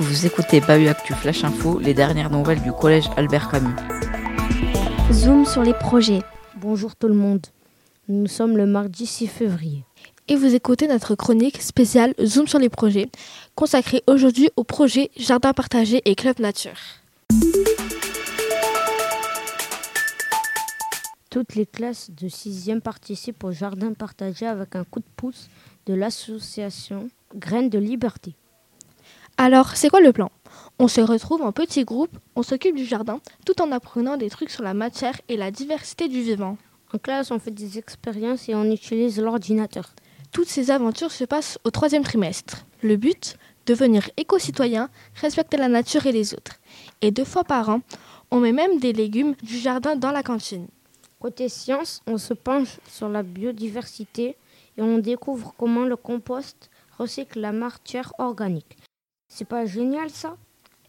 Vous écoutez Bahut Actu Flash Info, les dernières nouvelles du collège Albert Camus. Zoom sur les projets. Bonjour tout le monde. Nous sommes le mardi 6 février. Et vous écoutez notre chronique spéciale Zoom sur les projets, consacrée aujourd'hui au projet Jardin partagé et Club Nature. Toutes les classes de 6e participent au jardin partagé avec un coup de pouce de l'association Graines de Liberté. Alors, c'est quoi le plan? On se retrouve en petits groupes, on s'occupe du jardin, tout en apprenant des trucs sur la matière et la diversité du vivant. En classe, on fait des expériences et on utilise l'ordinateur. Toutes ces aventures se passent au troisième trimestre. Le but? Devenir éco-citoyen, respecter la nature et les autres. Et deux fois par an, on met même des légumes du jardin dans la cantine. Côté science, on se penche sur la biodiversité et on découvre comment le compost recycle la matière organique. C'est pas génial ça?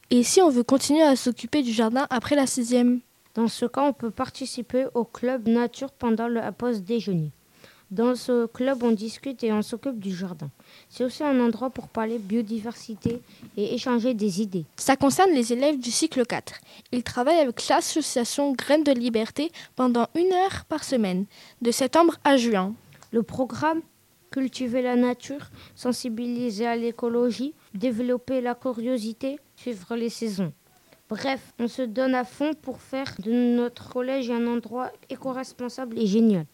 Et si on veut continuer à s'occuper du jardin après la sixième? Dans ce cas, on peut participer au club nature pendant la pause déjeuner. Dans ce club, on discute et on s'occupe du jardin. C'est aussi un endroit pour parler biodiversité et échanger des idées. Ça concerne les élèves du cycle 4. Ils travaillent avec l'association Graines de Liberté pendant une heure par semaine, de septembre à juin. Le programme Cultiver la nature, sensibiliser à l'écologie, développer la curiosité, suivre les saisons. Bref, on se donne à fond pour faire de notre collège un endroit éco-responsable et génial.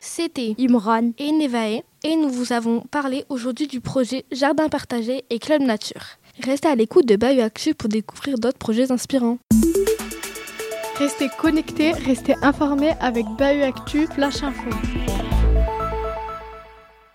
C'était Imran et Nevae et nous vous avons parlé aujourd'hui du projet Jardin partagé et Club Nature. Restez à l'écoute de Bayou Actu pour découvrir d'autres projets inspirants. Restez connectés, restez informés avec Bayou Actu Flash Info.